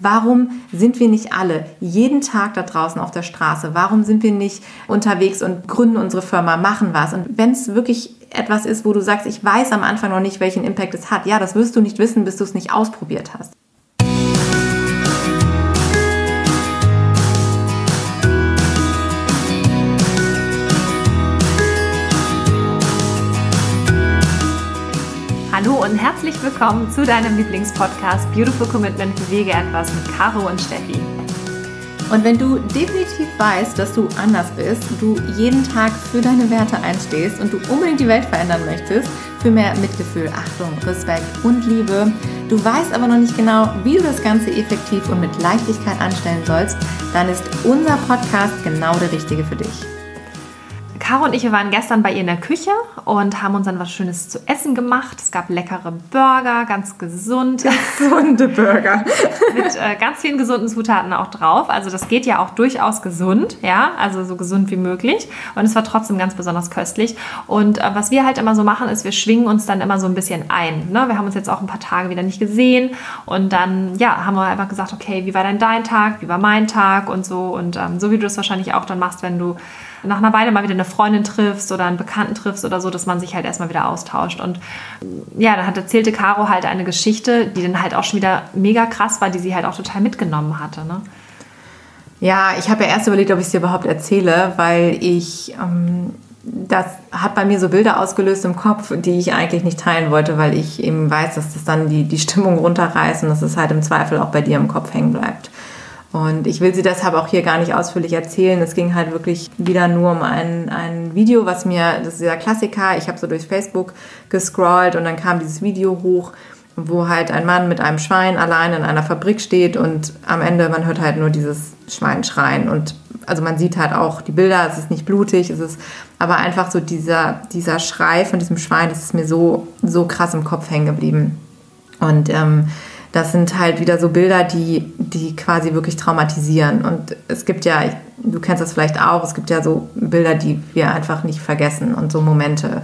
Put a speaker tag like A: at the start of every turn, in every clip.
A: Warum sind wir nicht alle jeden Tag da draußen auf der Straße? Warum sind wir nicht unterwegs und gründen unsere Firma, machen was? Und wenn es wirklich etwas ist, wo du sagst, ich weiß am Anfang noch nicht, welchen Impact es hat, ja, das wirst du nicht wissen, bis du es nicht ausprobiert hast.
B: Hallo und herzlich willkommen zu deinem Lieblingspodcast Beautiful Commitment Bewege etwas mit Caro und Steffi.
A: Und wenn du definitiv weißt, dass du anders bist, du jeden Tag für deine Werte einstehst und du unbedingt die Welt verändern möchtest, für mehr Mitgefühl, Achtung, Respekt und Liebe, du weißt aber noch nicht genau, wie du das Ganze effektiv und mit Leichtigkeit anstellen sollst, dann ist unser Podcast genau der richtige für dich.
B: Caro und ich, wir waren gestern bei ihr in der Küche und haben uns dann was Schönes zu essen gemacht. Es gab leckere Burger, ganz gesund.
A: Gesunde Burger.
B: Mit äh, ganz vielen gesunden Zutaten auch drauf. Also das geht ja auch durchaus gesund, ja, also so gesund wie möglich. Und es war trotzdem ganz besonders köstlich. Und äh, was wir halt immer so machen, ist, wir schwingen uns dann immer so ein bisschen ein. Ne? Wir haben uns jetzt auch ein paar Tage wieder nicht gesehen und dann, ja, haben wir einfach gesagt, okay, wie war denn dein Tag, wie war mein Tag und so. Und ähm, so wie du das wahrscheinlich auch dann machst, wenn du nach einer Weile mal wieder eine Freundin triffst oder einen Bekannten triffst oder so, dass man sich halt erstmal wieder austauscht. Und ja, dann hat erzählte Caro halt eine Geschichte, die dann halt auch schon wieder mega krass war, die sie halt auch total mitgenommen hatte. Ne?
A: Ja, ich habe ja erst überlegt, ob ich es dir überhaupt erzähle, weil ich. Ähm das hat bei mir so Bilder ausgelöst im Kopf, die ich eigentlich nicht teilen wollte, weil ich eben weiß, dass das dann die, die Stimmung runterreißt und dass es halt im Zweifel auch bei dir im Kopf hängen bleibt. Und ich will sie deshalb auch hier gar nicht ausführlich erzählen. Es ging halt wirklich wieder nur um ein, ein Video, was mir, das ist dieser Klassiker, ich habe so durch Facebook gescrollt und dann kam dieses Video hoch, wo halt ein Mann mit einem Schwein allein in einer Fabrik steht und am Ende, man hört halt nur dieses Schwein schreien. Und also man sieht halt auch die Bilder, es ist nicht blutig, es ist aber einfach so dieser, dieser Schrei von diesem Schwein, das ist mir so, so krass im Kopf hängen geblieben. Und ähm, das sind halt wieder so Bilder, die, die quasi wirklich traumatisieren. Und es gibt ja, du kennst das vielleicht auch, es gibt ja so Bilder, die wir einfach nicht vergessen und so Momente.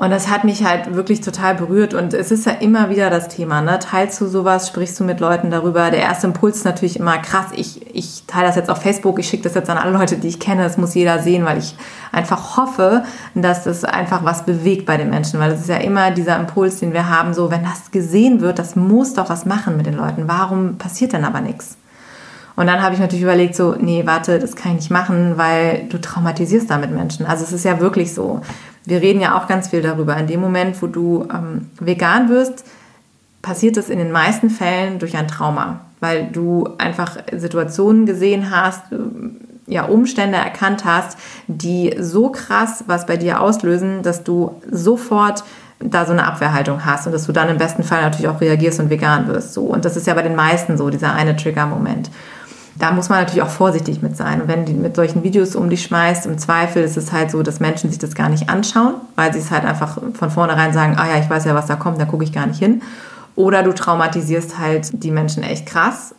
A: Und das hat mich halt wirklich total berührt. Und es ist ja immer wieder das Thema, ne? Teilst du sowas, sprichst du mit Leuten darüber? Der erste Impuls ist natürlich immer krass. Ich, ich teile das jetzt auf Facebook, ich schicke das jetzt an alle Leute, die ich kenne. Das muss jeder sehen, weil ich einfach hoffe, dass das einfach was bewegt bei den Menschen. Weil es ist ja immer dieser Impuls, den wir haben, so, wenn das gesehen wird, das muss doch was machen mit den Leuten. Warum passiert denn aber nichts? Und dann habe ich natürlich überlegt, so, nee, warte, das kann ich nicht machen, weil du traumatisierst damit Menschen. Also es ist ja wirklich so wir reden ja auch ganz viel darüber. In dem Moment, wo du ähm, vegan wirst, passiert das in den meisten Fällen durch ein Trauma, weil du einfach Situationen gesehen hast, äh, ja, Umstände erkannt hast, die so krass was bei dir auslösen, dass du sofort da so eine Abwehrhaltung hast und dass du dann im besten Fall natürlich auch reagierst und vegan wirst. So. Und das ist ja bei den meisten so, dieser eine Trigger-Moment da muss man natürlich auch vorsichtig mit sein. Und wenn du mit solchen Videos um dich schmeißt, im Zweifel ist es halt so, dass Menschen sich das gar nicht anschauen, weil sie es halt einfach von vornherein sagen, ah ja, ich weiß ja, was da kommt, da gucke ich gar nicht hin. Oder du traumatisierst halt die Menschen echt krass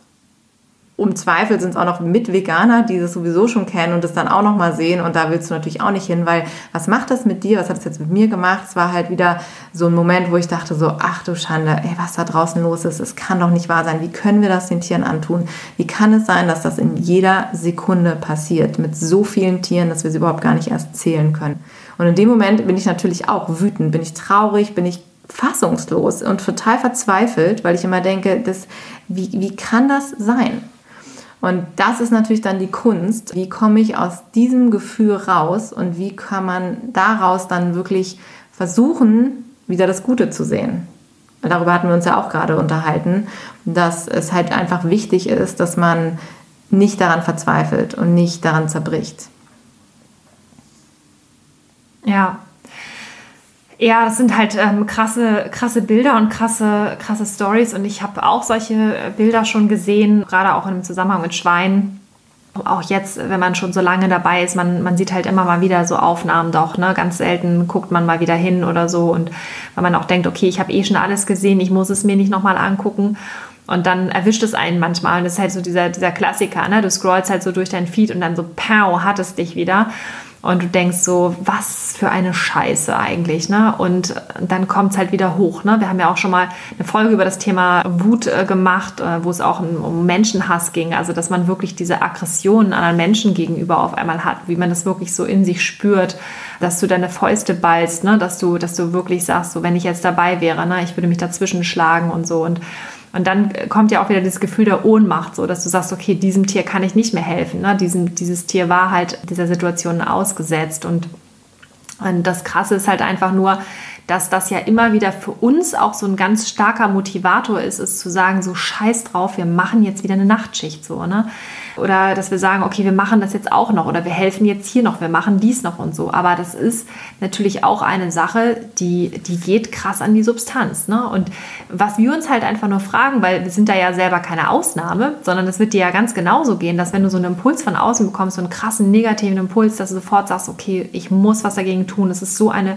A: im Zweifel sind es auch noch Mit-Veganer, die das sowieso schon kennen und das dann auch noch mal sehen. Und da willst du natürlich auch nicht hin, weil was macht das mit dir? Was hat es jetzt mit mir gemacht? Es war halt wieder so ein Moment, wo ich dachte so, ach du Schande, ey, was da draußen los ist, es kann doch nicht wahr sein. Wie können wir das den Tieren antun? Wie kann es sein, dass das in jeder Sekunde passiert mit so vielen Tieren, dass wir sie überhaupt gar nicht erst zählen können? Und in dem Moment bin ich natürlich auch wütend, bin ich traurig, bin ich fassungslos und total verzweifelt, weil ich immer denke, das, wie, wie kann das sein? Und das ist natürlich dann die Kunst. Wie komme ich aus diesem Gefühl raus und wie kann man daraus dann wirklich versuchen, wieder das Gute zu sehen? Darüber hatten wir uns ja auch gerade unterhalten, dass es halt einfach wichtig ist, dass man nicht daran verzweifelt und nicht daran zerbricht.
B: Ja, ja, das sind halt ähm, krasse, krasse Bilder und krasse, krasse Stories. Und ich habe auch solche äh, Bilder schon gesehen, gerade auch im Zusammenhang mit Schweinen. Auch jetzt, wenn man schon so lange dabei ist, man, man sieht halt immer mal wieder so Aufnahmen doch. Ne? Ganz selten guckt man mal wieder hin oder so. Und weil man auch denkt, okay, ich habe eh schon alles gesehen, ich muss es mir nicht nochmal angucken. Und dann erwischt es einen manchmal. Und das ist halt so dieser, dieser Klassiker. Ne? Du scrollst halt so durch dein Feed und dann so, pow, hat es dich wieder. Und du denkst so, was für eine Scheiße eigentlich, ne? Und dann kommt es halt wieder hoch, ne? Wir haben ja auch schon mal eine Folge über das Thema Wut äh, gemacht, äh, wo es auch um, Menschenhass ging. Also, dass man wirklich diese Aggressionen anderen Menschen gegenüber auf einmal hat, wie man das wirklich so in sich spürt, dass du deine Fäuste ballst, ne? Dass du, dass du wirklich sagst, so, wenn ich jetzt dabei wäre, ne? Ich würde mich dazwischen schlagen und so. Und und dann kommt ja auch wieder das Gefühl der Ohnmacht, so dass du sagst, okay, diesem Tier kann ich nicht mehr helfen. Ne? Diesem, dieses Tier war halt dieser Situation ausgesetzt. Und, und das Krasse ist halt einfach nur, dass das ja immer wieder für uns auch so ein ganz starker Motivator ist, ist zu sagen, so scheiß drauf, wir machen jetzt wieder eine Nachtschicht so, ne? Oder dass wir sagen, okay, wir machen das jetzt auch noch oder wir helfen jetzt hier noch, wir machen dies noch und so. Aber das ist natürlich auch eine Sache, die, die geht krass an die Substanz. Ne? Und was wir uns halt einfach nur fragen, weil wir sind da ja selber keine Ausnahme, sondern es wird dir ja ganz genauso gehen, dass wenn du so einen Impuls von außen bekommst, so einen krassen negativen Impuls, dass du sofort sagst, okay, ich muss was dagegen tun. Es ist so eine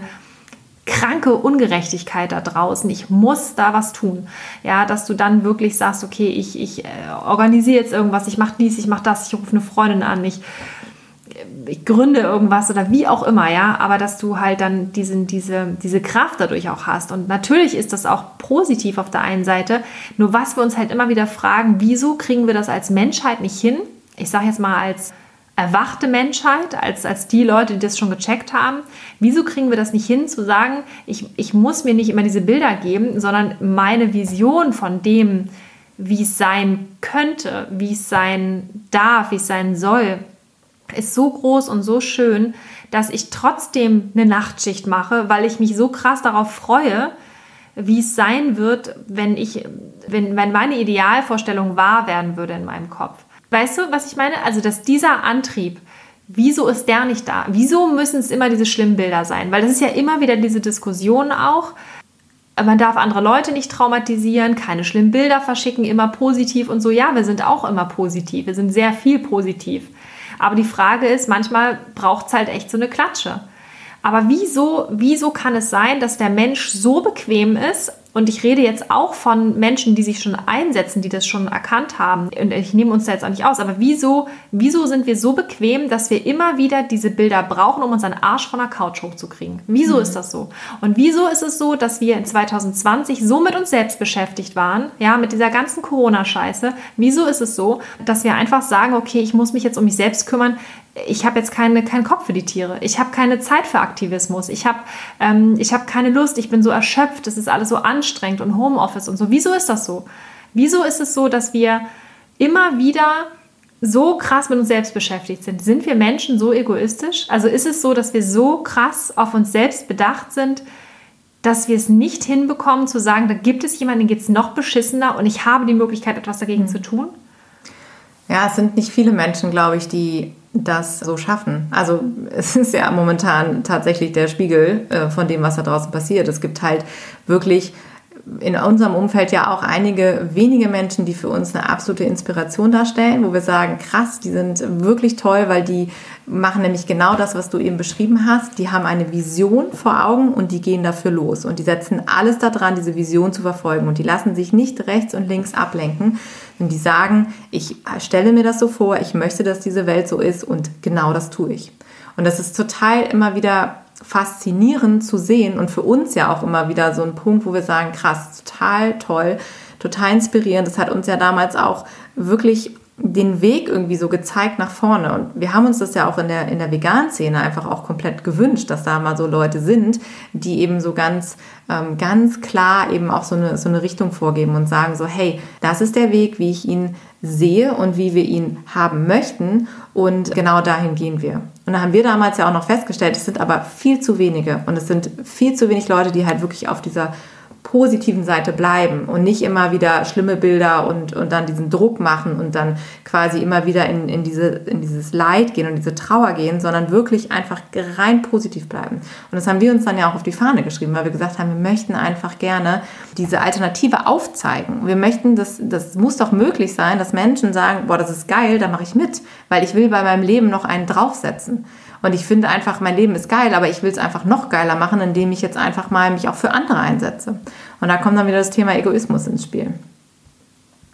B: kranke Ungerechtigkeit da draußen. Ich muss da was tun. Ja, dass du dann wirklich sagst, okay, ich, ich äh, organisiere jetzt irgendwas, ich mache dies, ich mache das, ich rufe eine Freundin an, ich, ich gründe irgendwas oder wie auch immer, ja, aber dass du halt dann diesen, diese, diese Kraft dadurch auch hast. Und natürlich ist das auch positiv auf der einen Seite. Nur was wir uns halt immer wieder fragen, wieso kriegen wir das als Menschheit nicht hin? Ich sage jetzt mal als erwachte Menschheit, als, als die Leute, die das schon gecheckt haben. Wieso kriegen wir das nicht hin, zu sagen, ich, ich muss mir nicht immer diese Bilder geben, sondern meine Vision von dem, wie es sein könnte, wie es sein darf, wie es sein soll, ist so groß und so schön, dass ich trotzdem eine Nachtschicht mache, weil ich mich so krass darauf freue, wie es sein wird, wenn ich, wenn, wenn meine Idealvorstellung wahr werden würde in meinem Kopf. Weißt du, was ich meine? Also, dass dieser Antrieb, wieso ist der nicht da? Wieso müssen es immer diese schlimmen Bilder sein? Weil das ist ja immer wieder diese Diskussion auch. Man darf andere Leute nicht traumatisieren, keine schlimmen Bilder verschicken, immer positiv und so. Ja, wir sind auch immer positiv. Wir sind sehr viel positiv. Aber die Frage ist, manchmal braucht es halt echt so eine Klatsche. Aber wieso, wieso kann es sein, dass der Mensch so bequem ist und ich rede jetzt auch von Menschen, die sich schon einsetzen, die das schon erkannt haben. Und ich nehme uns da jetzt auch nicht aus. Aber wieso, wieso sind wir so bequem, dass wir immer wieder diese Bilder brauchen, um unseren Arsch von der Couch hochzukriegen? Wieso mhm. ist das so? Und wieso ist es so, dass wir in 2020 so mit uns selbst beschäftigt waren, ja, mit dieser ganzen Corona-Scheiße? Wieso ist es so, dass wir einfach sagen, okay, ich muss mich jetzt um mich selbst kümmern? Ich habe jetzt keine, keinen Kopf für die Tiere. Ich habe keine Zeit für Aktivismus. Ich habe ähm, hab keine Lust. Ich bin so erschöpft. Es ist alles so anstrengend und Homeoffice und so. Wieso ist das so? Wieso ist es so, dass wir immer wieder so krass mit uns selbst beschäftigt sind? Sind wir Menschen so egoistisch? Also ist es so, dass wir so krass auf uns selbst bedacht sind, dass wir es nicht hinbekommen zu sagen, da gibt es jemanden, den geht es noch beschissener und ich habe die Möglichkeit, etwas dagegen mhm. zu tun?
A: Ja, es sind nicht viele Menschen, glaube ich, die das so schaffen. Also es ist ja momentan tatsächlich der Spiegel äh, von dem, was da draußen passiert. Es gibt halt wirklich in unserem Umfeld ja auch einige wenige Menschen, die für uns eine absolute Inspiration darstellen, wo wir sagen, krass, die sind wirklich toll, weil die machen nämlich genau das, was du eben beschrieben hast. Die haben eine Vision vor Augen und die gehen dafür los und die setzen alles daran, diese Vision zu verfolgen und die lassen sich nicht rechts und links ablenken, und die sagen, ich stelle mir das so vor, ich möchte, dass diese Welt so ist und genau das tue ich. Und das ist total immer wieder faszinierend zu sehen und für uns ja auch immer wieder so ein Punkt, wo wir sagen, krass, total toll, total inspirierend. Das hat uns ja damals auch wirklich den Weg irgendwie so gezeigt nach vorne. Und wir haben uns das ja auch in der, in der Vegan-Szene einfach auch komplett gewünscht, dass da mal so Leute sind, die eben so ganz, ähm, ganz klar eben auch so eine, so eine Richtung vorgeben und sagen so, hey, das ist der Weg, wie ich ihn sehe und wie wir ihn haben möchten. Und genau dahin gehen wir. Und da haben wir damals ja auch noch festgestellt, es sind aber viel zu wenige. Und es sind viel zu wenig Leute, die halt wirklich auf dieser positiven Seite bleiben und nicht immer wieder schlimme Bilder und, und dann diesen Druck machen und dann quasi immer wieder in, in, diese, in dieses Leid gehen und diese Trauer gehen, sondern wirklich einfach rein positiv bleiben. Und das haben wir uns dann ja auch auf die Fahne geschrieben, weil wir gesagt haben, wir möchten einfach gerne diese Alternative aufzeigen. Wir möchten, das, das muss doch möglich sein, dass Menschen sagen, boah, das ist geil, da mache ich mit, weil ich will bei meinem Leben noch einen draufsetzen. Und ich finde einfach, mein Leben ist geil, aber ich will es einfach noch geiler machen, indem ich jetzt einfach mal mich auch für andere einsetze. Und da kommt dann wieder das Thema Egoismus ins Spiel.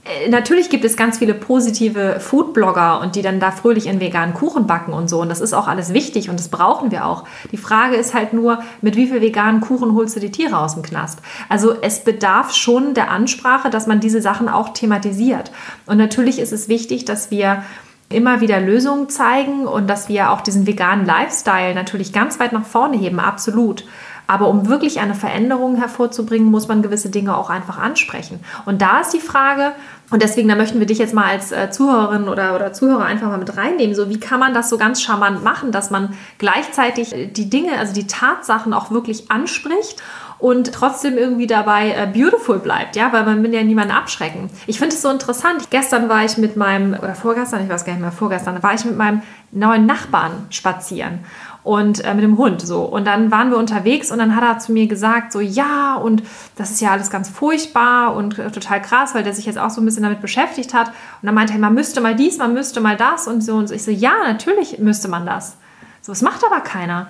B: äh, natürlich gibt es ganz viele positive Foodblogger und die dann da fröhlich in veganen Kuchen backen und so. Und das ist auch alles wichtig und das brauchen wir auch. Die Frage ist halt nur, mit wie viel veganen Kuchen holst du die Tiere aus dem Knast? Also es bedarf schon der Ansprache, dass man diese Sachen auch thematisiert. Und natürlich ist es wichtig, dass wir immer wieder Lösungen zeigen und dass wir auch diesen veganen Lifestyle natürlich ganz weit nach vorne heben, absolut. Aber um wirklich eine Veränderung hervorzubringen, muss man gewisse Dinge auch einfach ansprechen. Und da ist die Frage, und deswegen, da möchten wir dich jetzt mal als äh, Zuhörerin oder, oder Zuhörer einfach mal mit reinnehmen. So, wie kann man das so ganz charmant machen, dass man gleichzeitig äh, die Dinge, also die Tatsachen auch wirklich anspricht und trotzdem irgendwie dabei äh, beautiful bleibt, ja, weil man will ja niemanden abschrecken. Ich finde es so interessant. Gestern war ich mit meinem, oder vorgestern, ich weiß gar nicht mehr, vorgestern, war ich mit meinem neuen Nachbarn spazieren und äh, mit dem Hund so. Und dann waren wir unterwegs und dann hat er zu mir gesagt, so ja, und das ist ja alles ganz furchtbar und äh, total krass, weil der sich jetzt auch so ein bisschen damit beschäftigt hat. Und dann meinte er, man müsste mal dies, man müsste mal das und so. Und so. ich so, ja, natürlich müsste man das. So, es macht aber keiner.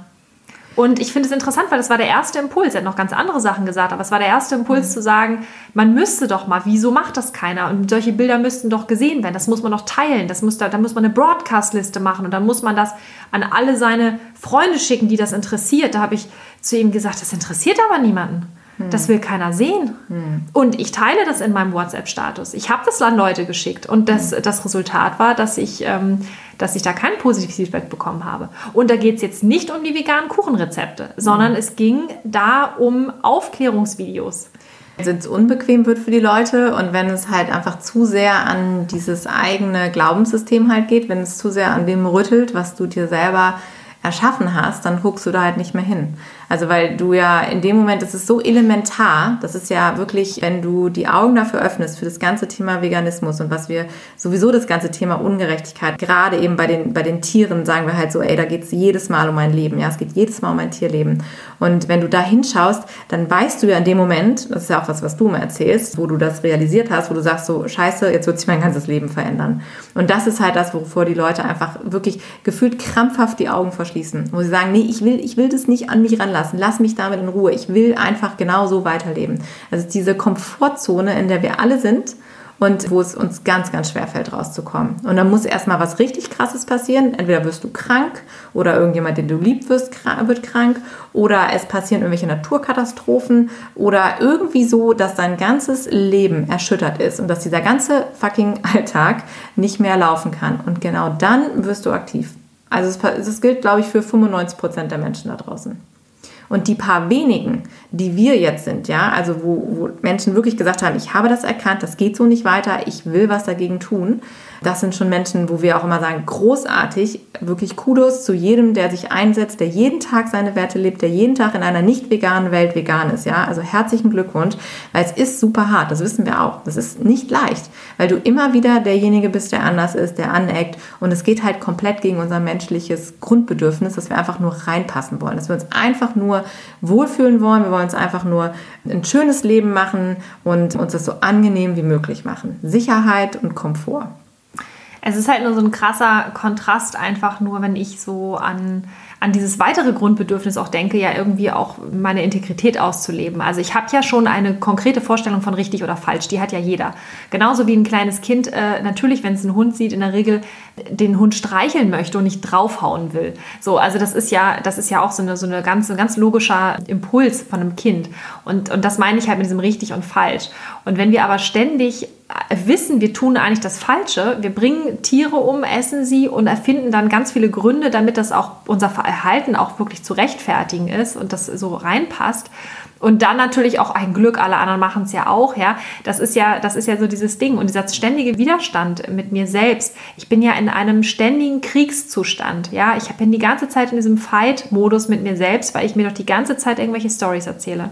B: Und ich finde es interessant, weil das war der erste Impuls. Er hat noch ganz andere Sachen gesagt, aber es war der erste Impuls mhm. zu sagen, man müsste doch mal, wieso macht das keiner? Und solche Bilder müssten doch gesehen werden. Das muss man doch teilen. Das muss da, da muss man eine Broadcast-Liste machen und dann muss man das an alle seine Freunde schicken, die das interessiert. Da habe ich zu ihm gesagt, das interessiert aber niemanden. Das will keiner sehen. Hm. Und ich teile das in meinem WhatsApp-Status. Ich habe das an Leute geschickt. Und das, hm. das Resultat war, dass ich, ähm, dass ich da kein positives Feedback bekommen habe. Und da geht es jetzt nicht um die veganen Kuchenrezepte, sondern hm. es ging da um Aufklärungsvideos.
A: Wenn es unbequem wird für die Leute und wenn es halt einfach zu sehr an dieses eigene Glaubenssystem halt geht, wenn es zu sehr an dem rüttelt, was du dir selber erschaffen hast, dann guckst du da halt nicht mehr hin. Also weil du ja in dem Moment, das ist so elementar, das ist ja wirklich, wenn du die Augen dafür öffnest für das ganze Thema Veganismus und was wir sowieso das ganze Thema Ungerechtigkeit, gerade eben bei den, bei den Tieren sagen wir halt so, ey, da geht es jedes Mal um mein Leben, ja, es geht jedes Mal um mein Tierleben. Und wenn du da hinschaust, dann weißt du ja in dem Moment, das ist ja auch was, was du mir erzählst, wo du das realisiert hast, wo du sagst so, scheiße, jetzt wird sich mein ganzes Leben verändern. Und das ist halt das, wovor die Leute einfach wirklich gefühlt krampfhaft die Augen verschließen, wo sie sagen, nee, ich will, ich will das nicht an mich ranlassen lassen. Lass mich damit in Ruhe. Ich will einfach genau so weiterleben. Also diese Komfortzone, in der wir alle sind und wo es uns ganz, ganz schwer fällt, rauszukommen. Und dann muss erstmal was richtig Krasses passieren. Entweder wirst du krank oder irgendjemand, den du lieb wirst, wird krank oder es passieren irgendwelche Naturkatastrophen oder irgendwie so, dass dein ganzes Leben erschüttert ist und dass dieser ganze fucking Alltag nicht mehr laufen kann. Und genau dann wirst du aktiv. Also es, gilt, glaube ich, für 95 Prozent der Menschen da draußen. Und die paar wenigen, die wir jetzt sind, ja, also wo, wo Menschen wirklich gesagt haben, ich habe das erkannt, das geht so nicht weiter, ich will was dagegen tun, das sind schon Menschen, wo wir auch immer sagen, großartig, wirklich Kudos zu jedem, der sich einsetzt, der jeden Tag seine Werte lebt, der jeden Tag in einer nicht veganen Welt vegan ist, ja. Also herzlichen Glückwunsch, weil es ist super hart, das wissen wir auch. Das ist nicht leicht, weil du immer wieder derjenige bist, der anders ist, der aneckt und es geht halt komplett gegen unser menschliches Grundbedürfnis, dass wir einfach nur reinpassen wollen, dass wir uns einfach nur wohlfühlen wollen, wir wollen uns einfach nur ein schönes Leben machen und uns das so angenehm wie möglich machen. Sicherheit und Komfort.
B: Es ist halt nur so ein krasser Kontrast einfach nur, wenn ich so an an dieses weitere Grundbedürfnis auch denke, ja irgendwie auch meine Integrität auszuleben. Also ich habe ja schon eine konkrete Vorstellung von richtig oder falsch, die hat ja jeder. Genauso wie ein kleines Kind äh, natürlich, wenn es einen Hund sieht, in der Regel den Hund streicheln möchte und nicht draufhauen will. So, also das ist ja, das ist ja auch so eine, so eine ganz, ein ganz logischer Impuls von einem Kind. Und, und das meine ich halt mit diesem richtig und falsch. Und wenn wir aber ständig wissen, wir tun eigentlich das Falsche. Wir bringen Tiere um, essen sie und erfinden dann ganz viele Gründe, damit das auch unser Verhalten auch wirklich zu rechtfertigen ist und das so reinpasst. Und dann natürlich auch ein Glück, alle anderen machen es ja auch, ja. Das ist ja, das ist ja so dieses Ding. Und dieser ständige Widerstand mit mir selbst. Ich bin ja in einem ständigen Kriegszustand, ja. Ich bin die ganze Zeit in diesem Fight-Modus mit mir selbst, weil ich mir doch die ganze Zeit irgendwelche Stories erzähle.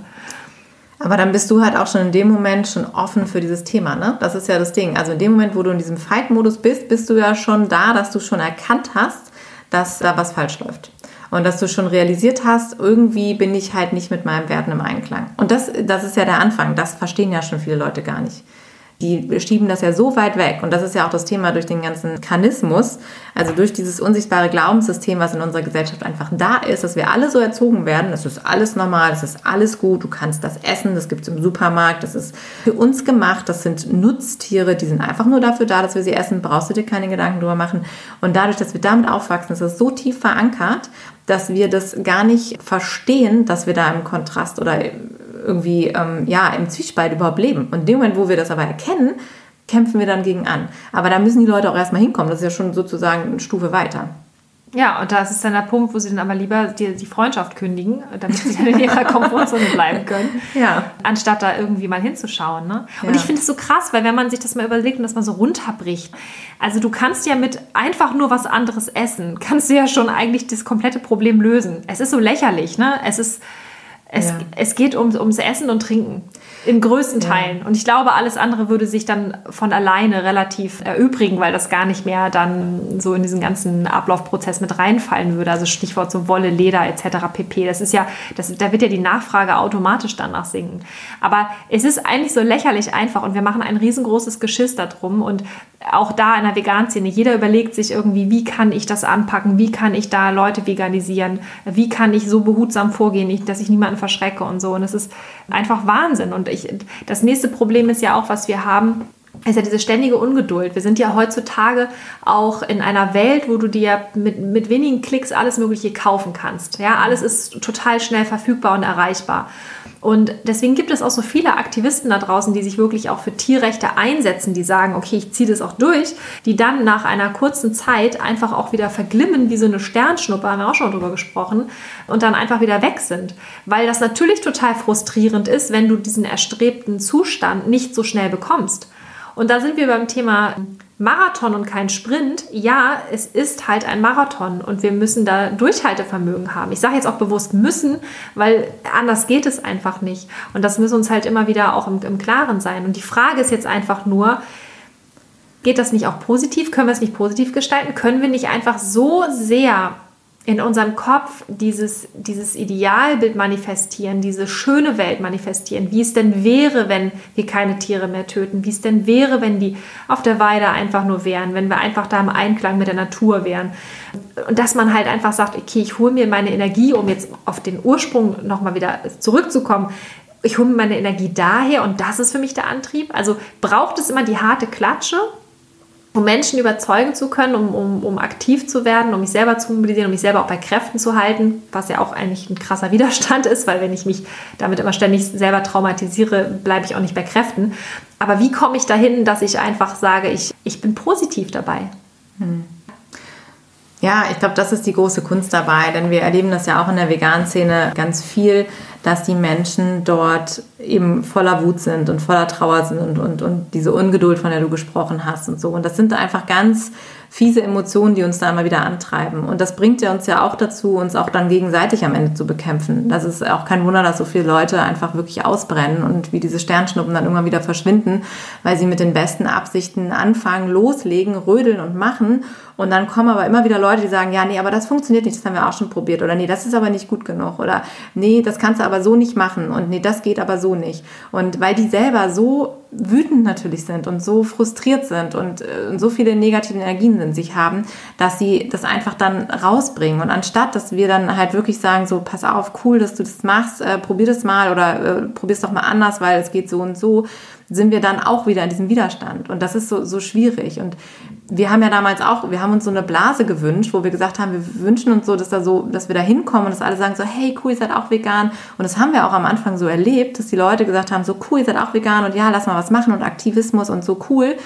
A: Aber dann bist du halt auch schon in dem Moment schon offen für dieses Thema, ne? Das ist ja das Ding. Also in dem Moment, wo du in diesem Fight-Modus bist, bist du ja schon da, dass du schon erkannt hast, dass da was falsch läuft. Und dass du schon realisiert hast, irgendwie bin ich halt nicht mit meinen Werten im Einklang. Und das, das ist ja der Anfang. Das verstehen ja schon viele Leute gar nicht. Die schieben das ja so weit weg. Und das ist ja auch das Thema durch den ganzen Kanismus, also durch dieses unsichtbare Glaubenssystem, was in unserer Gesellschaft einfach da ist, dass wir alle so erzogen werden. Das ist alles normal, das ist alles gut, du kannst das essen, das gibt es im Supermarkt, das ist für uns gemacht, das sind Nutztiere, die sind einfach nur dafür da, dass wir sie essen, brauchst du dir keine Gedanken drüber machen. Und dadurch, dass wir damit aufwachsen, ist das so tief verankert, dass wir das gar nicht verstehen, dass wir da im Kontrast oder irgendwie ähm, ja, im Zwiespalt überhaupt leben. Und in dem Moment, wo wir das aber erkennen, kämpfen wir dann gegen an. Aber da müssen die Leute auch erstmal hinkommen. Das ist ja schon sozusagen eine Stufe weiter.
B: Ja, und das ist dann der Punkt, wo sie dann aber lieber die, die Freundschaft kündigen, damit sie dann in ihrer Komfortzone bleiben können, ja. anstatt da irgendwie mal hinzuschauen. Ne? Und ja. ich finde es so krass, weil wenn man sich das mal überlegt und das mal so runterbricht, also du kannst ja mit einfach nur was anderes essen, kannst du ja schon eigentlich das komplette Problem lösen. Es ist so lächerlich, ne? Es ist es, ja. es geht um, ums Essen und Trinken. In größten Teilen. Ja. Und ich glaube, alles andere würde sich dann von alleine relativ erübrigen, weil das gar nicht mehr dann so in diesen ganzen Ablaufprozess mit reinfallen würde. Also Stichwort so Wolle, Leder etc. pp. Das ist ja, das, da wird ja die Nachfrage automatisch danach sinken. Aber es ist eigentlich so lächerlich einfach und wir machen ein riesengroßes Geschiss darum. Und auch da in der Vegan-Szene, jeder überlegt sich irgendwie, wie kann ich das anpacken, wie kann ich da Leute veganisieren, wie kann ich so behutsam vorgehen, dass ich niemanden verschrecke und so. Und es ist einfach Wahnsinn. Und ich, das nächste Problem ist ja auch, was wir haben, ist ja diese ständige Ungeduld. Wir sind ja heutzutage auch in einer Welt, wo du dir mit, mit wenigen Klicks alles Mögliche kaufen kannst. Ja, alles ist total schnell verfügbar und erreichbar. Und deswegen gibt es auch so viele Aktivisten da draußen, die sich wirklich auch für Tierrechte einsetzen, die sagen, okay, ich ziehe das auch durch, die dann nach einer kurzen Zeit einfach auch wieder verglimmen wie so eine Sternschnuppe, haben wir auch schon drüber gesprochen, und dann einfach wieder weg sind. Weil das natürlich total frustrierend ist, wenn du diesen erstrebten Zustand nicht so schnell bekommst. Und da sind wir beim Thema Marathon und kein Sprint. Ja, es ist halt ein Marathon und wir müssen da Durchhaltevermögen haben. Ich sage jetzt auch bewusst müssen, weil anders geht es einfach nicht. Und das müssen uns halt immer wieder auch im, im Klaren sein. Und die Frage ist jetzt einfach nur, geht das nicht auch positiv? Können wir es nicht positiv gestalten? Können wir nicht einfach so sehr in unserem Kopf dieses, dieses Idealbild manifestieren, diese schöne Welt manifestieren, wie es denn wäre, wenn wir keine Tiere mehr töten, wie es denn wäre, wenn die auf der Weide einfach nur wären, wenn wir einfach da im Einklang mit der Natur wären. Und dass man halt einfach sagt, okay, ich hole mir meine Energie, um jetzt auf den Ursprung nochmal wieder zurückzukommen, ich hole mir meine Energie daher und das ist für mich der Antrieb. Also braucht es immer die harte Klatsche, um Menschen überzeugen zu können, um, um, um aktiv zu werden, um mich selber zu mobilisieren, um mich selber auch bei Kräften zu halten, was ja auch eigentlich ein krasser Widerstand ist, weil wenn ich mich damit immer ständig selber traumatisiere, bleibe ich auch nicht bei Kräften. Aber wie komme ich dahin, dass ich einfach sage, ich, ich bin positiv dabei? Hm.
A: Ja, ich glaube, das ist die große Kunst dabei, denn wir erleben das ja auch in der Vegan-Szene ganz viel, dass die Menschen dort eben voller Wut sind und voller Trauer sind und, und, und diese Ungeduld, von der du gesprochen hast und so. Und das sind einfach ganz fiese Emotionen, die uns da immer wieder antreiben. Und das bringt ja uns ja auch dazu, uns auch dann gegenseitig am Ende zu bekämpfen. Das ist auch kein Wunder, dass so viele Leute einfach wirklich ausbrennen und wie diese Sternschnuppen dann irgendwann wieder verschwinden, weil sie mit den besten Absichten anfangen, loslegen, rödeln und machen. Und dann kommen aber immer wieder Leute, die sagen, ja, nee, aber das funktioniert nicht, das haben wir auch schon probiert. Oder nee, das ist aber nicht gut genug. Oder nee, das kannst du aber so nicht machen. Und nee, das geht aber so nicht. Und weil die selber so wütend natürlich sind und so frustriert sind und, äh, so viele negative Energien in sich haben, dass sie das einfach dann rausbringen. Und anstatt, dass wir dann halt wirklich sagen, so, pass auf, cool, dass du das machst, äh, probier das mal oder äh, probier es doch mal anders, weil es geht so und so, sind wir dann auch wieder in diesem Widerstand. Und das ist so, so schwierig. Und wir haben ja damals auch, wir haben uns so eine Blase gewünscht, wo wir gesagt haben, wir wünschen uns so, dass da so, dass wir da hinkommen und dass alle sagen so, hey, cool, ihr seid auch vegan. Und das haben wir auch am Anfang so erlebt, dass die Leute gesagt haben, so cool, ihr seid auch vegan und ja, lass mal was machen und Aktivismus und so cool.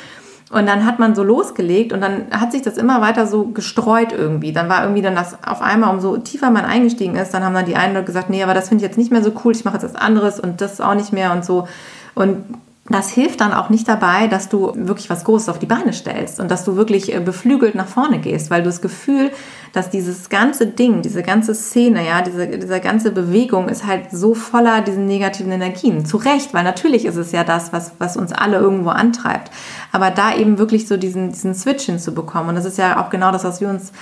A: Und dann hat man so losgelegt und dann hat sich das immer weiter so gestreut irgendwie. Dann war irgendwie dann das auf einmal, umso tiefer man eingestiegen ist, dann haben dann die einen Leute gesagt, nee, aber das finde ich jetzt nicht mehr so cool, ich mache jetzt was anderes und das auch nicht mehr und so. Und das hilft dann auch nicht dabei, dass du wirklich was Großes auf die Beine stellst und dass du wirklich äh, beflügelt nach vorne gehst, weil du das Gefühl, dass dieses ganze Ding, diese ganze Szene, ja, diese, diese ganze Bewegung ist halt so voller diesen negativen Energien. Zu Recht, weil natürlich ist es ja das, was, was uns alle irgendwo antreibt. Aber da eben wirklich so diesen, diesen Switch hinzubekommen und das ist ja auch genau das, was wir uns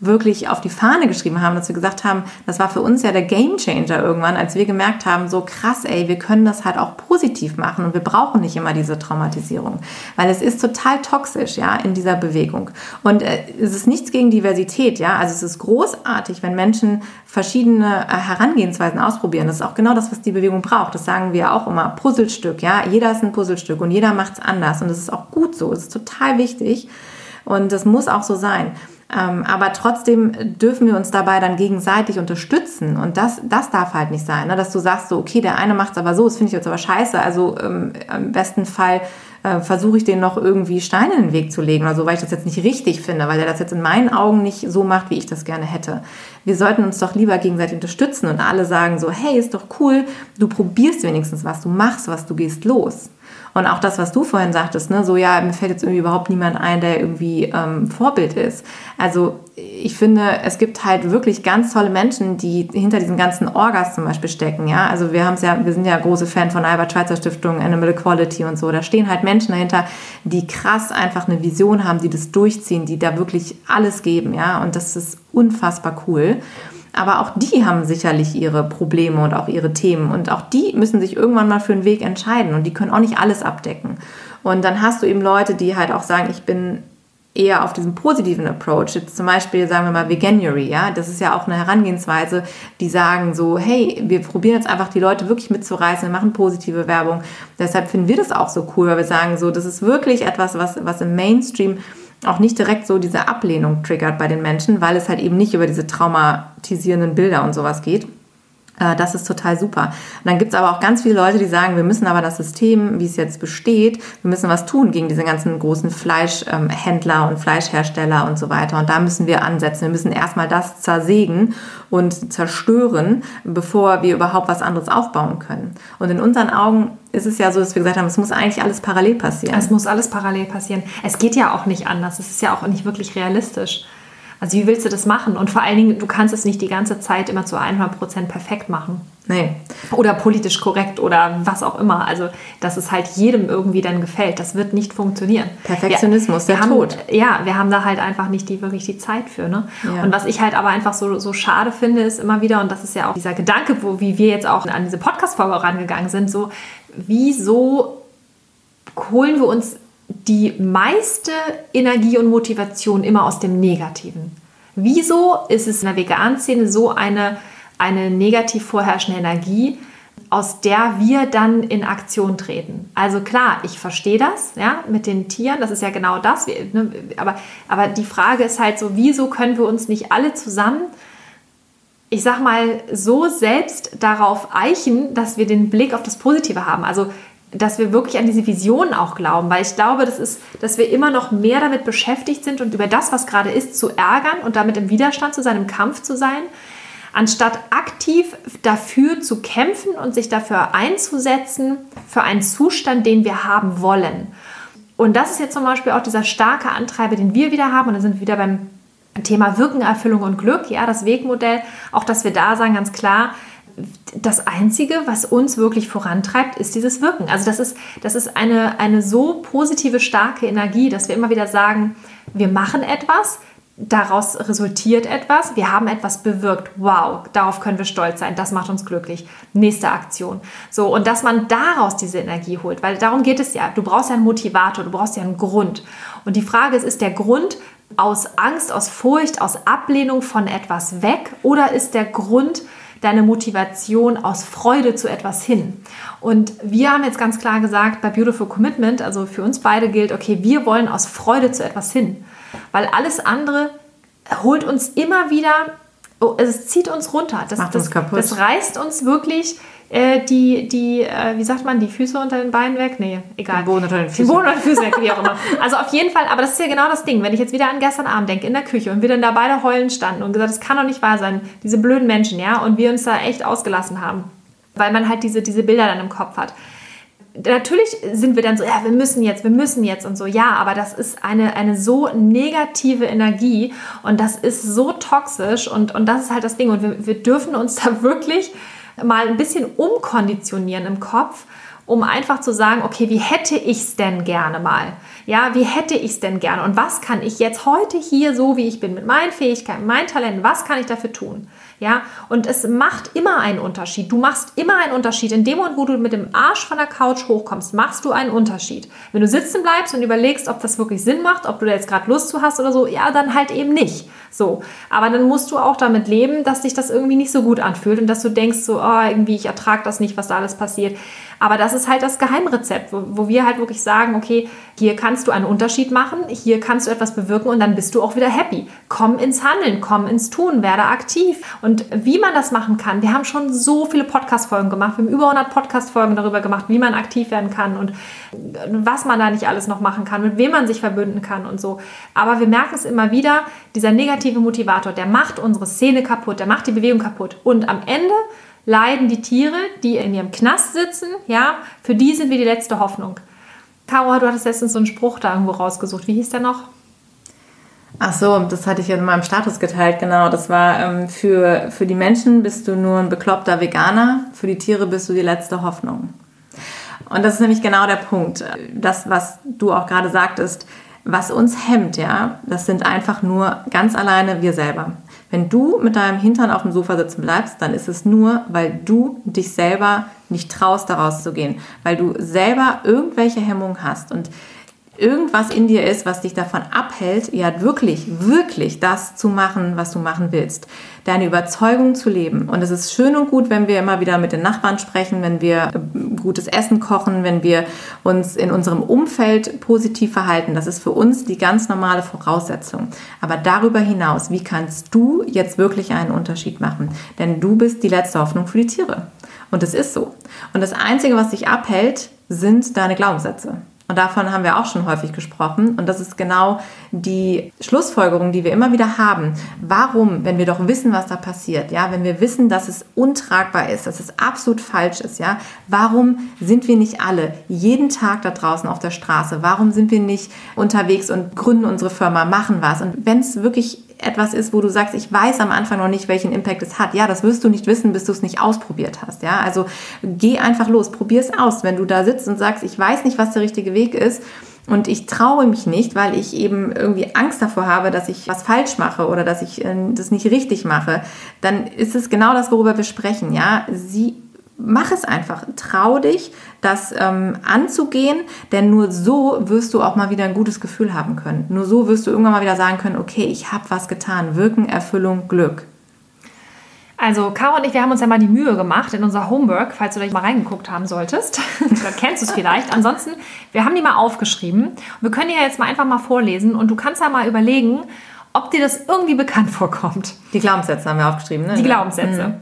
A: wirklich auf die Fahne geschrieben haben, dass wir gesagt haben, das war für uns ja der Game Changer irgendwann, als wir gemerkt haben, so krass, ey, wir können das halt auch positiv machen und wir brauchen nicht immer diese Traumatisierung, weil es ist total toxisch, ja, in dieser Bewegung. Und äh, es ist nichts gegen Diversität, ja, also es ist großartig, wenn Menschen verschiedene äh, Herangehensweisen ausprobieren. Das ist auch genau das, was die Bewegung braucht. Das sagen wir auch immer. Puzzlestück, ja, jeder ist ein Puzzlestück und jeder macht es anders und das ist auch gut so. Es ist total wichtig und das muss auch so sein. Ähm, aber trotzdem dürfen wir uns dabei dann gegenseitig unterstützen. Und das, das darf halt nicht sein, ne? dass du sagst, so, okay, der eine macht es aber so, das finde ich jetzt aber scheiße. Also ähm, im besten Fall äh, versuche ich den noch irgendwie Steine in den Weg zu legen oder so, weil ich das jetzt nicht richtig finde, weil er das jetzt in meinen Augen nicht so macht, wie ich das gerne hätte. Wir sollten uns doch lieber gegenseitig unterstützen und alle sagen so, hey, ist doch cool, du probierst wenigstens was, du machst was, du gehst los. Und auch das, was du vorhin sagtest, ne, so ja, mir fällt jetzt irgendwie überhaupt niemand ein, der irgendwie ähm, Vorbild ist. Also ich finde, es gibt halt wirklich ganz tolle Menschen, die hinter diesen ganzen Orgas zum Beispiel stecken. Ja, also wir haben ja, wir sind ja große Fan von Albert Schweitzer Stiftung, Animal Equality und so. Da stehen halt Menschen dahinter, die krass einfach eine Vision haben, die das durchziehen, die da wirklich alles geben. Ja, und das ist unfassbar cool. Aber auch die haben sicherlich ihre Probleme und auch ihre Themen. Und auch die müssen sich irgendwann mal für einen Weg entscheiden. Und die können auch nicht alles abdecken. Und dann hast du eben Leute, die halt auch sagen, ich bin eher auf diesem positiven Approach. Jetzt zum Beispiel sagen wir mal Veganuary, ja, das ist ja auch eine Herangehensweise, die sagen so, hey, wir probieren jetzt einfach die Leute wirklich mitzureißen, wir machen positive Werbung. Deshalb finden wir das auch so cool, weil wir sagen so, das ist wirklich etwas, was, was im Mainstream auch nicht direkt so diese Ablehnung triggert bei den Menschen, weil es halt eben nicht über diese traumatisierenden Bilder und sowas geht. Äh, das ist total super. Und dann gibt es aber auch ganz viele Leute, die sagen, wir müssen aber das System, wie es jetzt besteht, wir müssen was tun gegen diese ganzen großen Fleischhändler und Fleischhersteller und so weiter. Und da müssen wir ansetzen. Wir müssen erstmal das zersägen und zerstören, bevor wir überhaupt was anderes aufbauen können. Und in unseren Augen ist es ja so, dass wir gesagt haben, es muss eigentlich alles parallel passieren.
B: Es muss alles parallel passieren. Es geht ja auch nicht anders. Es ist ja auch nicht wirklich realistisch. Also wie willst du das machen? Und vor allen Dingen, du kannst es nicht die ganze Zeit immer zu 100% perfekt machen.
A: Nee.
B: Oder politisch korrekt oder was auch immer. Also, dass es halt jedem irgendwie dann gefällt. Das wird nicht funktionieren.
A: Perfektionismus,
B: wir,
A: der
B: haben,
A: Tod.
B: Ja, wir haben da halt einfach nicht die, wirklich die Zeit für. Ne?
A: Ja.
B: Und was ich halt aber einfach so, so schade finde, ist immer wieder, und das ist ja auch dieser Gedanke, wo, wie wir jetzt auch an diese Podcast-Folge rangegangen sind, so, wieso holen wir uns die meiste Energie und Motivation immer aus dem Negativen. Wieso ist es in der veganen Szene so eine, eine negativ vorherrschende Energie, aus der wir dann in Aktion treten. Also klar, ich verstehe das, ja, mit den Tieren, das ist ja genau das. Ne, aber, aber die Frage ist halt so, wieso können wir uns nicht alle zusammen, ich sag mal, so selbst darauf eichen, dass wir den Blick auf das Positive haben. Also dass wir wirklich an diese Vision auch glauben, weil ich glaube, das ist, dass wir immer noch mehr damit beschäftigt sind und über das, was gerade ist, zu ärgern und damit im Widerstand zu sein, im Kampf zu sein, anstatt aktiv dafür zu kämpfen und sich dafür einzusetzen, für einen Zustand, den wir haben wollen. Und das ist jetzt zum Beispiel auch dieser starke Antreiber, den wir wieder haben. Und da sind wir wieder beim Thema Wirken, Erfüllung und Glück, ja, das Wegmodell. Auch, dass wir da sagen, ganz klar, das Einzige, was uns wirklich vorantreibt, ist dieses Wirken. Also das ist, das ist eine, eine so positive, starke Energie, dass wir immer wieder sagen, wir machen etwas, daraus resultiert etwas, wir haben etwas bewirkt. Wow, darauf können wir stolz sein, das macht uns glücklich. Nächste Aktion. So, und dass man daraus diese Energie holt, weil darum geht es ja. Du brauchst ja einen Motivator, du brauchst ja einen Grund. Und die Frage ist, ist der Grund aus Angst, aus Furcht, aus Ablehnung von etwas weg oder ist der Grund, deine Motivation aus Freude zu etwas hin. Und wir haben jetzt ganz klar gesagt, bei Beautiful Commitment, also für uns beide gilt, okay, wir wollen aus Freude zu etwas hin. Weil alles andere holt uns immer wieder, oh, es zieht uns runter. Das,
A: Macht uns
B: das,
A: kaputt.
B: das reißt uns wirklich äh, die, die äh, wie sagt man, die Füße unter den Beinen weg? Nee, egal.
A: Den Boden unter den
B: Den
A: Füßen.
B: Boden unter den Füßen weg, wie auch immer. Also auf jeden Fall, aber das ist ja genau das Ding. Wenn ich jetzt wieder an gestern Abend denke, in der Küche und wir dann da beide heulen standen und gesagt, das kann doch nicht wahr sein, diese blöden Menschen, ja, und wir uns da echt ausgelassen haben, weil man halt diese, diese Bilder dann im Kopf hat. Natürlich sind wir dann so, ja, wir müssen jetzt, wir müssen jetzt und so, ja, aber das ist eine, eine so negative Energie und das ist so toxisch und, und das ist halt das Ding und wir, wir dürfen uns da wirklich mal ein bisschen umkonditionieren im Kopf um einfach zu sagen, okay, wie hätte ich es denn gerne mal? Ja, wie hätte ich es denn gerne? Und was kann ich jetzt heute hier, so wie ich bin, mit meinen Fähigkeiten, meinen Talenten, was kann ich dafür tun? Ja, und es macht immer einen Unterschied. Du machst immer einen Unterschied. In dem Moment, wo du mit dem Arsch von der Couch hochkommst, machst du einen Unterschied. Wenn du sitzen bleibst und überlegst, ob das wirklich Sinn macht, ob du da jetzt gerade Lust zu hast oder so, ja, dann halt eben nicht. So. Aber dann musst du auch damit leben, dass sich das irgendwie nicht so gut anfühlt und dass du denkst, so, oh, irgendwie, ich ertrage das nicht, was da alles passiert. Aber das ist halt das Geheimrezept, wo, wo wir halt wirklich sagen, okay, hier kannst du einen Unterschied machen, hier kannst du etwas bewirken und dann bist du auch wieder happy. Komm ins Handeln, komm ins Tun, werde aktiv. Und wie man das machen kann, wir haben schon so viele Podcast-Folgen gemacht, wir haben über 100 Podcast-Folgen darüber gemacht, wie man aktiv werden kann und was man da nicht alles noch machen kann, mit wem man sich verbünden kann und so. Aber wir merken es immer wieder, dieser negative Motivator, der macht unsere Szene kaputt, der macht die Bewegung kaputt. Und am Ende leiden die Tiere, die in ihrem Knast sitzen, ja, für die sind wir die letzte Hoffnung. Caro, du hattest letztens so einen Spruch da irgendwo rausgesucht. Wie hieß der noch?
A: Ach so, das hatte ich in meinem Status geteilt, genau. Das war ähm, für, für die Menschen bist du nur ein bekloppter Veganer, für die Tiere bist du die letzte Hoffnung. Und das ist nämlich genau der Punkt. Das, was du auch gerade sagtest, was uns hemmt, ja, das sind einfach nur ganz alleine wir selber. Wenn du mit deinem Hintern auf dem Sofa sitzen bleibst, dann ist es nur, weil du dich selber nicht traust, daraus zu gehen, weil du selber irgendwelche Hemmungen hast. Und irgendwas in dir ist, was dich davon abhält, ja wirklich, wirklich das zu machen, was du machen willst. Deine Überzeugung zu leben. Und es ist schön und gut, wenn wir immer wieder mit den Nachbarn sprechen, wenn wir äh, gutes Essen kochen, wenn wir uns in unserem Umfeld positiv verhalten. Das ist für uns die ganz normale Voraussetzung. Aber darüber hinaus, wie kannst du jetzt wirklich einen Unterschied machen? Denn du bist die letzte Hoffnung für die Tiere. Und es ist so. Und das Einzige, was dich abhält, sind deine Glaubenssätze. Und davon haben wir auch schon häufig gesprochen. Und das ist genau die Schlussfolgerung, die wir immer wieder haben. Warum, wenn wir doch wissen, was da passiert, ja, wenn wir wissen, dass es untragbar ist, dass es absolut falsch ist, ja, warum sind wir nicht alle jeden Tag da draußen auf der Straße? Warum sind wir nicht unterwegs und gründen unsere Firma, machen was? Und wenn es wirklich etwas ist, wo du sagst, ich weiß am Anfang noch nicht, welchen Impact es hat. Ja, das wirst du nicht wissen, bis du es nicht ausprobiert hast. Ja, also geh einfach los, probier es aus. Wenn du da sitzt und sagst, ich weiß nicht, was der richtige Weg ist, und ich traue mich nicht, weil ich eben irgendwie Angst davor habe, dass ich was falsch mache oder dass ich äh, das nicht richtig mache, dann ist es genau das, worüber wir sprechen. Ja, sie mach es einfach. Trau dich, das ähm, anzugehen, denn nur so wirst du auch mal wieder ein gutes Gefühl haben können. Nur so wirst du irgendwann mal wieder sagen können, okay, ich habe was getan. Wirken, Erfüllung, Glück.
B: Also Caro und ich, wir haben uns ja mal die Mühe gemacht in unser Homework, falls du da mal reingeguckt haben solltest. Dann kennst du es vielleicht. Ansonsten, wir haben die mal aufgeschrieben. Wir können die ja jetzt mal einfach mal vorlesen und du kannst ja mal überlegen, ob dir das irgendwie bekannt vorkommt.
A: Die Glaubenssätze haben wir aufgeschrieben, ne?
B: Die Glaubenssätze. Mhm.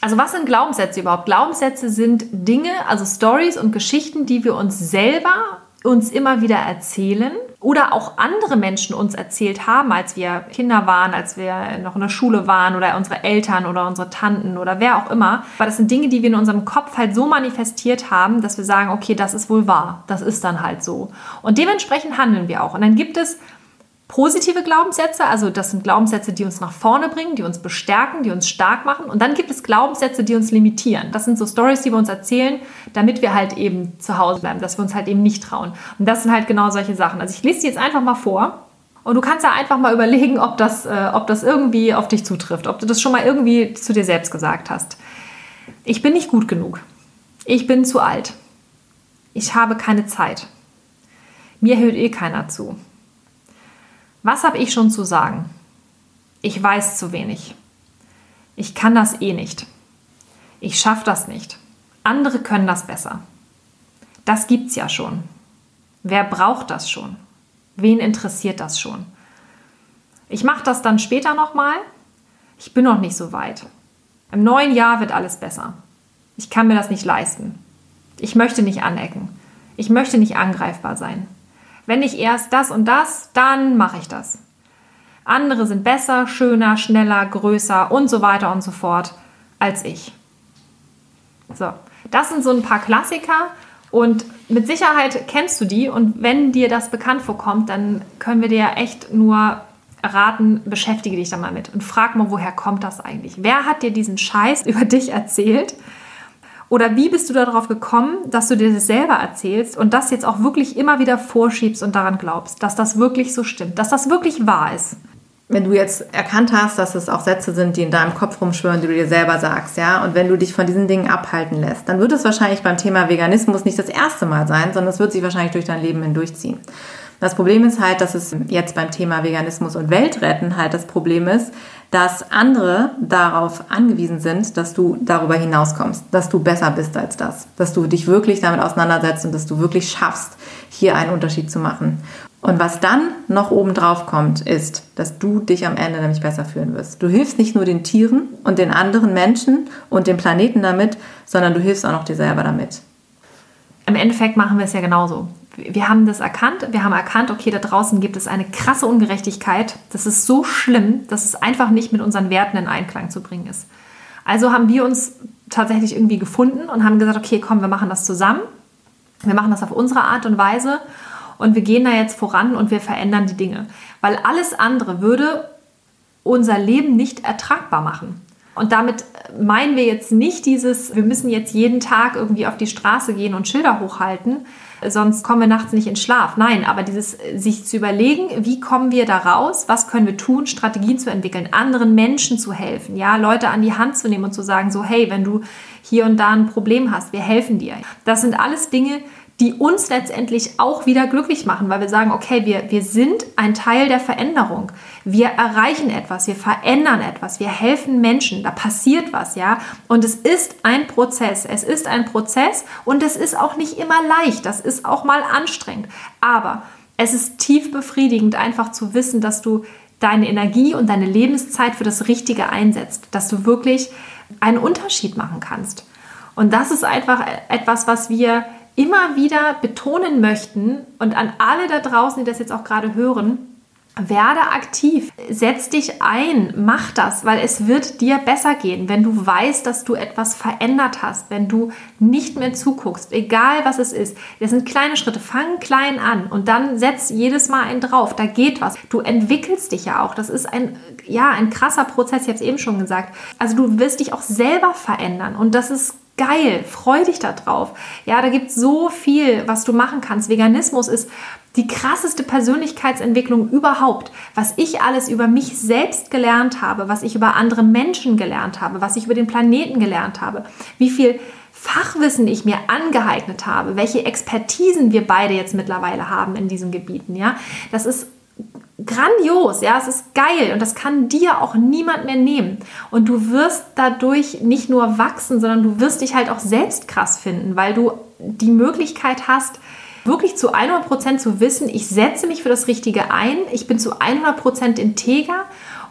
B: Also was sind Glaubenssätze überhaupt? Glaubenssätze sind Dinge, also Stories und Geschichten, die wir uns selber uns immer wieder erzählen oder auch andere Menschen uns erzählt haben, als wir Kinder waren, als wir noch in der Schule waren oder unsere Eltern oder unsere Tanten oder wer auch immer. Aber das sind Dinge, die wir in unserem Kopf halt so manifestiert haben, dass wir sagen, okay, das ist wohl wahr, das ist dann halt so. Und dementsprechend handeln wir auch. Und dann gibt es positive Glaubenssätze, also das sind Glaubenssätze, die uns nach vorne bringen, die uns bestärken, die uns stark machen. Und dann gibt es Glaubenssätze, die uns limitieren. Das sind so Stories, die wir uns erzählen, damit wir halt eben zu Hause bleiben, dass wir uns halt eben nicht trauen. Und das sind halt genau solche Sachen. Also ich lese die jetzt einfach mal vor. Und du kannst ja einfach mal überlegen, ob das, äh, ob das irgendwie auf dich zutrifft, ob du das schon mal irgendwie zu dir selbst gesagt hast. Ich bin nicht gut genug. Ich bin zu alt. Ich habe keine Zeit. Mir hört eh keiner zu. Was habe ich schon zu sagen? Ich weiß zu wenig. Ich kann das eh nicht. Ich schaffe das nicht. Andere können das besser. Das gibt's ja schon. Wer braucht das schon? Wen interessiert das schon? Ich mache das dann später nochmal. Ich bin noch nicht so weit. Im neuen Jahr wird alles besser. Ich kann mir das nicht leisten. Ich möchte nicht anecken. Ich möchte nicht angreifbar sein. Wenn ich erst das und das, dann mache ich das. Andere sind besser, schöner, schneller, größer und so weiter und so fort als ich. So, das sind so ein paar Klassiker und mit Sicherheit kennst du die und wenn dir das bekannt vorkommt, dann können wir dir echt nur raten, beschäftige dich da mal mit und frag mal, woher kommt das eigentlich? Wer hat dir diesen Scheiß über dich erzählt? Oder wie bist du darauf gekommen, dass du dir das selber erzählst und das jetzt auch wirklich immer wieder vorschiebst und daran glaubst, dass das wirklich so stimmt, dass das wirklich wahr ist?
A: Wenn du jetzt erkannt hast, dass es auch Sätze sind, die in deinem Kopf rumschwören, die du dir selber sagst, ja, und wenn du dich von diesen Dingen abhalten lässt, dann wird es wahrscheinlich beim Thema Veganismus nicht das erste Mal sein, sondern es wird sich wahrscheinlich durch dein Leben hindurchziehen. Das Problem ist halt, dass es jetzt beim Thema Veganismus und Weltretten halt das Problem ist, dass andere darauf angewiesen sind, dass du darüber hinauskommst, dass du besser bist als das, dass du dich wirklich damit auseinandersetzt und dass du wirklich schaffst, hier einen Unterschied zu machen. Und was dann noch oben drauf kommt, ist, dass du dich am Ende nämlich besser fühlen wirst. Du hilfst nicht nur den Tieren und den anderen Menschen und dem Planeten damit, sondern du hilfst auch noch dir selber damit.
B: Im Endeffekt machen wir es ja genauso wir haben das erkannt. Wir haben erkannt, okay, da draußen gibt es eine krasse Ungerechtigkeit. Das ist so schlimm, dass es einfach nicht mit unseren Werten in Einklang zu bringen ist. Also haben wir uns tatsächlich irgendwie gefunden und haben gesagt, okay, komm, wir machen das zusammen. Wir machen das auf unsere Art und Weise und wir gehen da jetzt voran und wir verändern die Dinge. Weil alles andere würde unser Leben nicht ertragbar machen. Und damit meinen wir jetzt nicht dieses, wir müssen jetzt jeden Tag irgendwie auf die Straße gehen und Schilder hochhalten, sonst kommen wir nachts nicht in Schlaf. Nein, aber dieses sich zu überlegen, wie kommen wir da raus, was können wir tun, Strategien zu entwickeln, anderen Menschen zu helfen, ja, Leute an die Hand zu nehmen und zu sagen, so hey, wenn du hier und da ein Problem hast, wir helfen dir. Das sind alles Dinge, die uns letztendlich auch wieder glücklich machen, weil wir sagen, okay, wir, wir sind ein Teil der Veränderung. Wir erreichen etwas, wir verändern etwas, wir helfen Menschen, da passiert was, ja. Und es ist ein Prozess. Es ist ein Prozess und es ist auch nicht immer leicht. Das ist auch mal anstrengend. Aber es ist tief befriedigend, einfach zu wissen, dass du deine Energie und deine Lebenszeit für das Richtige einsetzt, dass du wirklich einen Unterschied machen kannst. Und das ist einfach etwas, was wir immer wieder betonen möchten und an alle da draußen, die das jetzt auch gerade hören, werde aktiv, setz dich ein, mach das, weil es wird dir besser gehen, wenn du weißt, dass du etwas verändert hast, wenn du nicht mehr zuguckst, egal was es ist. Das sind kleine Schritte, fang klein an und dann setz jedes Mal einen drauf, da geht was. Du entwickelst dich ja auch, das ist ein, ja, ein krasser Prozess, ich habe es eben schon gesagt. Also du wirst dich auch selber verändern und das ist geil, freu dich da drauf. Ja, da gibt es so viel, was du machen kannst. Veganismus ist die krasseste Persönlichkeitsentwicklung überhaupt. Was ich alles über mich selbst gelernt habe, was ich über andere Menschen gelernt habe, was ich über den Planeten gelernt habe, wie viel Fachwissen ich mir angeeignet habe, welche Expertisen wir beide jetzt mittlerweile haben in diesen Gebieten, ja, das ist grandios, ja, es ist geil und das kann dir auch niemand mehr nehmen. Und du wirst dadurch nicht nur wachsen, sondern du wirst dich halt auch selbst krass finden, weil du die Möglichkeit hast, wirklich zu 100% zu wissen, ich setze mich für das Richtige ein, ich bin zu 100% integer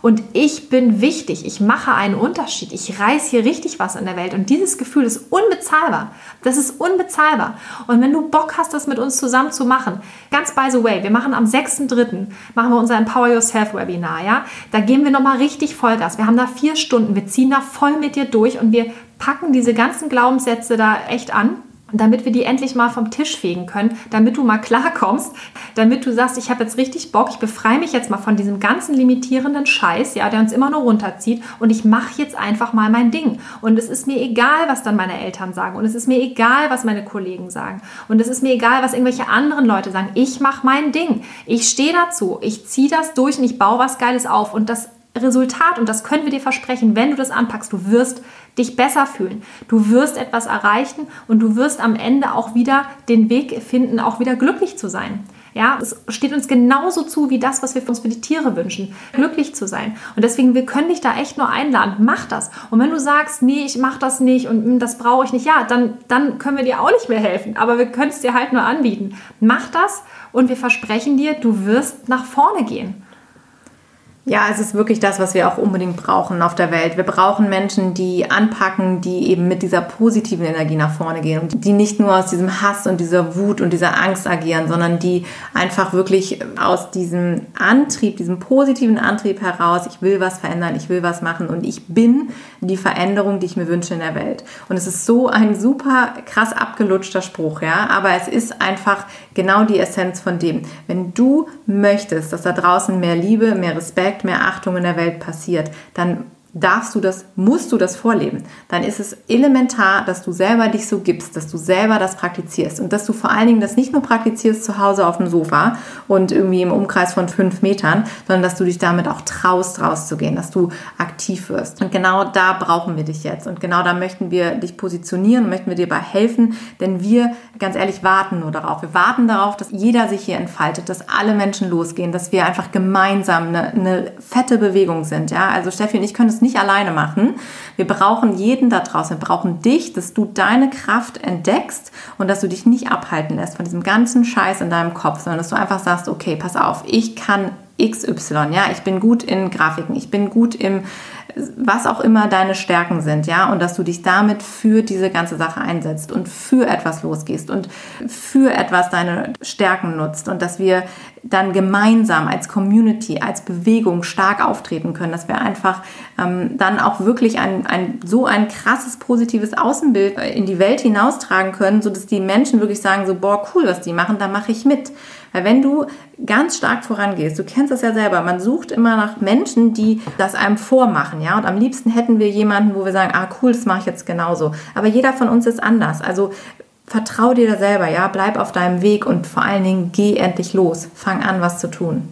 B: und ich bin wichtig, ich mache einen Unterschied, ich reiß hier richtig was in der Welt und dieses Gefühl ist unbezahlbar. Das ist unbezahlbar. Und wenn du Bock hast, das mit uns zusammen zu machen, ganz by the way, wir machen am 6.3. machen wir unser Empower Yourself Webinar, ja? Da geben wir nochmal richtig Vollgas. Wir haben da vier Stunden, wir ziehen da voll mit dir durch und wir packen diese ganzen Glaubenssätze da echt an damit wir die endlich mal vom Tisch fegen können, damit du mal klarkommst, damit du sagst, ich habe jetzt richtig Bock, ich befreie mich jetzt mal von diesem ganzen limitierenden Scheiß, ja, der uns immer nur runterzieht und ich mache jetzt einfach mal mein Ding. Und es ist mir egal, was dann meine Eltern sagen und es ist mir egal, was meine Kollegen sagen und es ist mir egal, was irgendwelche anderen Leute sagen. Ich mache mein Ding. Ich stehe dazu. Ich ziehe das durch und ich baue was Geiles auf und das Resultat, und das können wir dir versprechen, wenn du das anpackst, du wirst dich besser fühlen. Du wirst etwas erreichen und du wirst am Ende auch wieder den Weg finden, auch wieder glücklich zu sein. Ja, es steht uns genauso zu wie das, was wir uns für die Tiere wünschen, glücklich zu sein. Und deswegen, wir können dich da echt nur einladen. Mach das. Und wenn du sagst, nee, ich mach das nicht und hm, das brauche ich nicht, ja, dann, dann können wir dir auch nicht mehr helfen. Aber wir können es dir halt nur anbieten. Mach das und wir versprechen dir, du wirst nach vorne gehen.
A: Ja, es ist wirklich das, was wir auch unbedingt brauchen auf der Welt. Wir brauchen Menschen, die anpacken, die eben mit dieser positiven Energie nach vorne gehen und die nicht nur aus diesem Hass und dieser Wut und dieser Angst agieren, sondern die einfach wirklich aus diesem Antrieb, diesem positiven Antrieb heraus, ich will was verändern, ich will was machen und ich bin die Veränderung, die ich mir wünsche in der Welt. Und es ist so ein super krass abgelutschter Spruch, ja, aber es ist einfach genau die Essenz von dem. Wenn du möchtest, dass da draußen mehr Liebe, mehr Respekt, mehr Achtung in der Welt passiert, dann darfst du das, musst du das vorleben, dann ist es elementar, dass du selber dich so gibst, dass du selber das praktizierst und dass du vor allen Dingen das nicht nur praktizierst zu Hause auf dem Sofa und irgendwie im Umkreis von fünf Metern, sondern dass du dich damit auch traust, rauszugehen, dass du aktiv wirst. Und genau da brauchen wir dich jetzt und genau da möchten wir dich positionieren, möchten wir dir dabei helfen, denn wir, ganz ehrlich, warten nur darauf. Wir warten darauf, dass jeder sich hier entfaltet, dass alle Menschen losgehen, dass wir einfach gemeinsam eine, eine fette Bewegung sind. Ja? Also Steffi und ich können es nicht alleine machen. Wir brauchen jeden da draußen. Wir brauchen dich, dass du deine Kraft entdeckst und dass du dich nicht abhalten lässt von diesem ganzen Scheiß in deinem Kopf, sondern dass du einfach sagst, okay, pass auf, ich kann XY, ja, ich bin gut in Grafiken, ich bin gut im was auch immer deine Stärken sind, ja, und dass du dich damit für diese ganze Sache einsetzt und für etwas losgehst und für etwas deine Stärken nutzt und dass wir dann gemeinsam als Community, als Bewegung stark auftreten können, dass wir einfach ähm, dann auch wirklich ein, ein, so ein krasses positives Außenbild in die Welt hinaustragen können, sodass die Menschen wirklich sagen, so, boah, cool, was die machen, da mache ich mit. Weil wenn du ganz stark vorangehst, du kennst das ja selber, man sucht immer nach Menschen, die das einem vormachen, ja, und am liebsten hätten wir jemanden, wo wir sagen, ah cool, das mache ich jetzt genauso. Aber jeder von uns ist anders. Also vertrau dir da selber, ja, bleib auf deinem Weg und vor allen Dingen geh endlich los, fang an, was zu tun.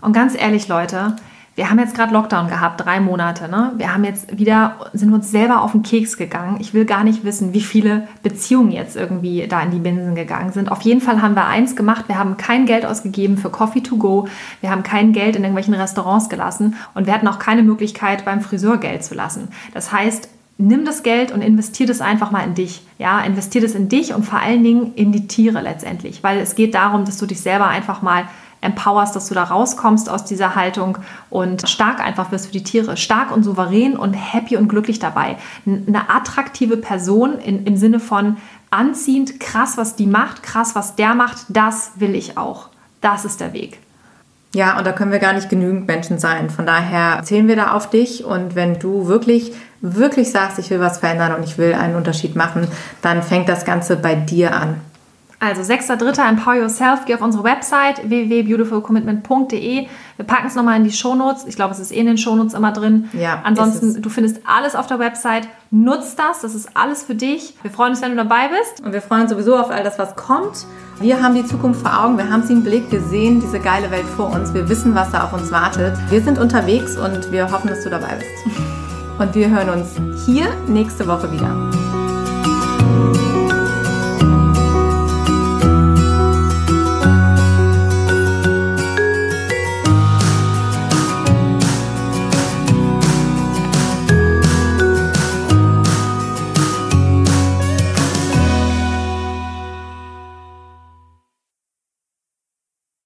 B: Und ganz ehrlich, Leute, wir haben jetzt gerade Lockdown gehabt, drei Monate. Ne? Wir haben jetzt wieder, sind uns selber auf den Keks gegangen. Ich will gar nicht wissen, wie viele Beziehungen jetzt irgendwie da in die Binsen gegangen sind. Auf jeden Fall haben wir eins gemacht. Wir haben kein Geld ausgegeben für Coffee to go. Wir haben kein Geld in irgendwelchen Restaurants gelassen. Und wir hatten auch keine Möglichkeit, beim Friseur Geld zu lassen. Das heißt, nimm das Geld und investier das einfach mal in dich. Ja, investier das in dich und vor allen Dingen in die Tiere letztendlich, weil es geht darum, dass du dich selber einfach mal empowerst, dass du da rauskommst aus dieser Haltung und stark einfach wirst für die Tiere. Stark und souverän und happy und glücklich dabei. Eine attraktive Person in, im Sinne von anziehend, krass, was die macht, krass, was der macht, das will ich auch. Das ist der Weg.
A: Ja, und da können wir gar nicht genügend Menschen sein. Von daher zählen wir da auf dich. Und wenn du wirklich, wirklich sagst, ich will was verändern und ich will einen Unterschied machen, dann fängt das Ganze bei dir an.
B: Also 6.3. Empower Yourself, geh auf unsere Website www.beautifulcommitment.de. Wir packen es nochmal in die Shownotes. Ich glaube, es ist eh in den Shownotes immer drin. Ja, Ansonsten, du findest alles auf der Website. Nutz das, das ist alles für dich. Wir freuen uns, wenn du dabei bist.
A: Und wir freuen uns sowieso auf all das, was kommt. Wir haben die Zukunft vor Augen, wir haben sie im Blick, wir sehen diese geile Welt vor uns, wir wissen, was da auf uns wartet. Wir sind unterwegs und wir hoffen, dass du dabei bist. Und wir hören uns hier nächste Woche wieder.